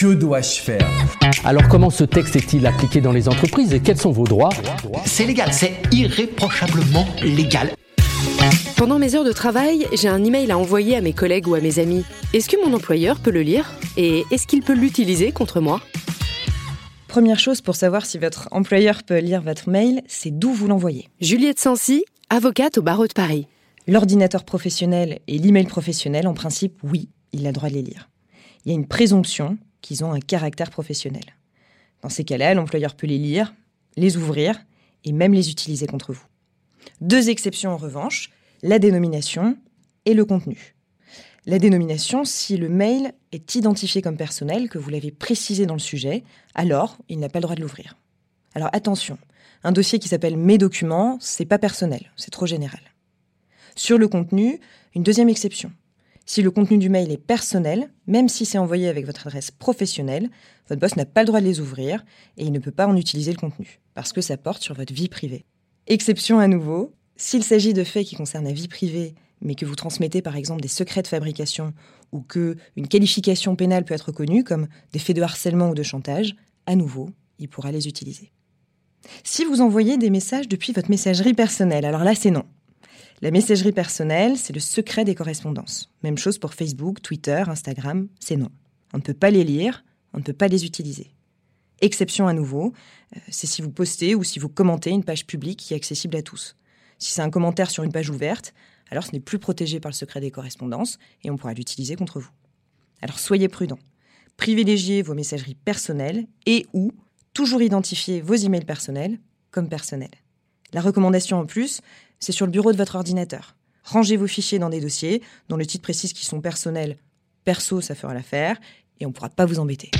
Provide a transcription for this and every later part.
Que dois-je faire Alors comment ce texte est-il appliqué dans les entreprises et quels sont vos droits C'est légal, c'est irréprochablement légal. Pendant mes heures de travail, j'ai un email à envoyer à mes collègues ou à mes amis. Est-ce que mon employeur peut le lire Et est-ce qu'il peut l'utiliser contre moi Première chose pour savoir si votre employeur peut lire votre mail, c'est d'où vous l'envoyez. Juliette Sancy, avocate au barreau de Paris. L'ordinateur professionnel et l'email professionnel, en principe, oui, il a le droit de les lire. Il y a une présomption qu'ils ont un caractère professionnel. Dans ces cas-là, l'employeur peut les lire, les ouvrir et même les utiliser contre vous. Deux exceptions en revanche, la dénomination et le contenu. La dénomination, si le mail est identifié comme personnel, que vous l'avez précisé dans le sujet, alors il n'a pas le droit de l'ouvrir. Alors attention, un dossier qui s'appelle Mes documents, c'est pas personnel, c'est trop général. Sur le contenu, une deuxième exception. Si le contenu du mail est personnel, même si c'est envoyé avec votre adresse professionnelle, votre boss n'a pas le droit de les ouvrir et il ne peut pas en utiliser le contenu, parce que ça porte sur votre vie privée. Exception à nouveau, s'il s'agit de faits qui concernent la vie privée, mais que vous transmettez par exemple des secrets de fabrication ou que une qualification pénale peut être connue comme des faits de harcèlement ou de chantage, à nouveau, il pourra les utiliser. Si vous envoyez des messages depuis votre messagerie personnelle, alors là c'est non. La messagerie personnelle, c'est le secret des correspondances. Même chose pour Facebook, Twitter, Instagram, c'est non. On ne peut pas les lire, on ne peut pas les utiliser. Exception à nouveau, euh, c'est si vous postez ou si vous commentez une page publique qui est accessible à tous. Si c'est un commentaire sur une page ouverte, alors ce n'est plus protégé par le secret des correspondances et on pourra l'utiliser contre vous. Alors soyez prudents. Privilégiez vos messageries personnelles et ou toujours identifiez vos emails personnels comme personnels. La recommandation en plus, c'est sur le bureau de votre ordinateur. Rangez vos fichiers dans des dossiers dont le titre précise qu'ils sont personnels. Perso, ça fera l'affaire et on ne pourra pas vous embêter.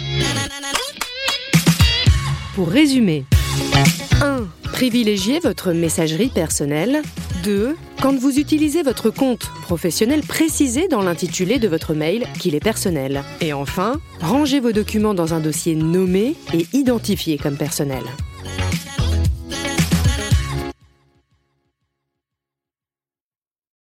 Pour résumer, 1. Privilégiez votre messagerie personnelle. 2. Quand vous utilisez votre compte professionnel, précisez dans l'intitulé de votre mail qu'il est personnel. Et enfin, rangez vos documents dans un dossier nommé et identifié comme personnel.